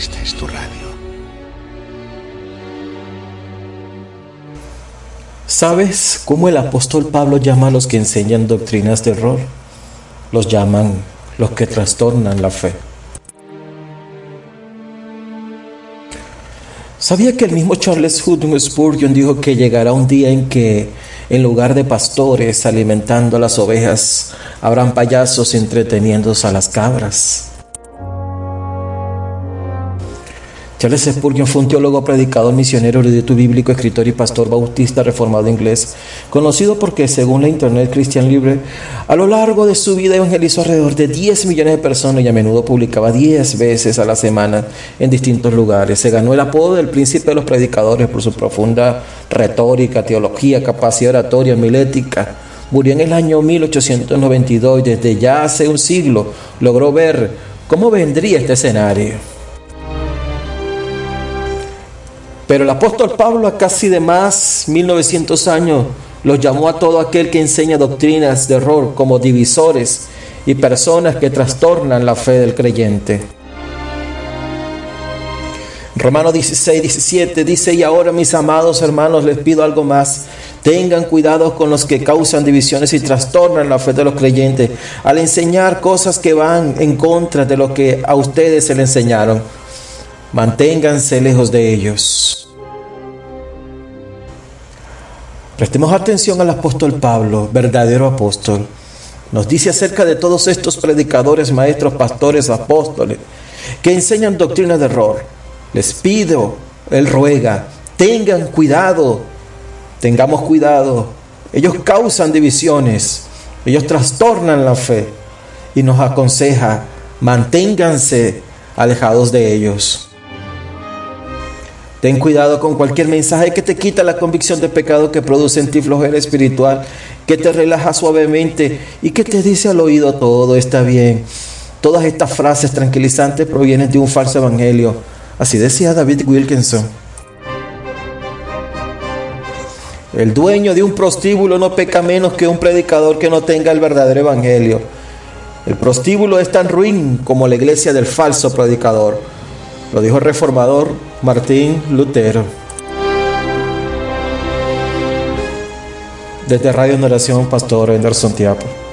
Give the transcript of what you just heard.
esta es tu radio. ¿Sabes cómo el apóstol Pablo llama a los que enseñan doctrinas de error? Los llaman los que trastornan la fe. ¿Sabía que el mismo Charles Hudson Spurgeon dijo que llegará un día en que, en lugar de pastores alimentando a las ovejas, habrán payasos entreteniéndose a las cabras? Charles Spurgeon fue un teólogo, predicador, misionero, erudito bíblico, escritor y pastor bautista reformado inglés, conocido porque, según la Internet Christian Libre, a lo largo de su vida evangelizó alrededor de 10 millones de personas y a menudo publicaba 10 veces a la semana en distintos lugares. Se ganó el apodo del príncipe de los predicadores por su profunda retórica, teología, capacidad oratoria, milética. Murió en el año 1892 y desde ya hace un siglo logró ver cómo vendría este escenario. Pero el apóstol Pablo a casi de más 1900 años los llamó a todo aquel que enseña doctrinas de error como divisores y personas que trastornan la fe del creyente. Romanos 16, 17 dice, y ahora mis amados hermanos les pido algo más. Tengan cuidado con los que causan divisiones y trastornan la fe de los creyentes al enseñar cosas que van en contra de lo que a ustedes se le enseñaron. Manténganse lejos de ellos. Prestemos atención al apóstol Pablo, verdadero apóstol. Nos dice acerca de todos estos predicadores, maestros, pastores, apóstoles, que enseñan doctrina de error. Les pido, él ruega, tengan cuidado, tengamos cuidado. Ellos causan divisiones, ellos trastornan la fe y nos aconseja, manténganse alejados de ellos. Ten cuidado con cualquier mensaje que te quita la convicción de pecado que produce en ti flojera espiritual, que te relaja suavemente y que te dice al oído todo está bien. Todas estas frases tranquilizantes provienen de un falso evangelio. Así decía David Wilkinson. El dueño de un prostíbulo no peca menos que un predicador que no tenga el verdadero evangelio. El prostíbulo es tan ruin como la iglesia del falso predicador. Lo dijo el reformador Martín Lutero. Desde Radio Oración, Pastor Anderson Tiapo.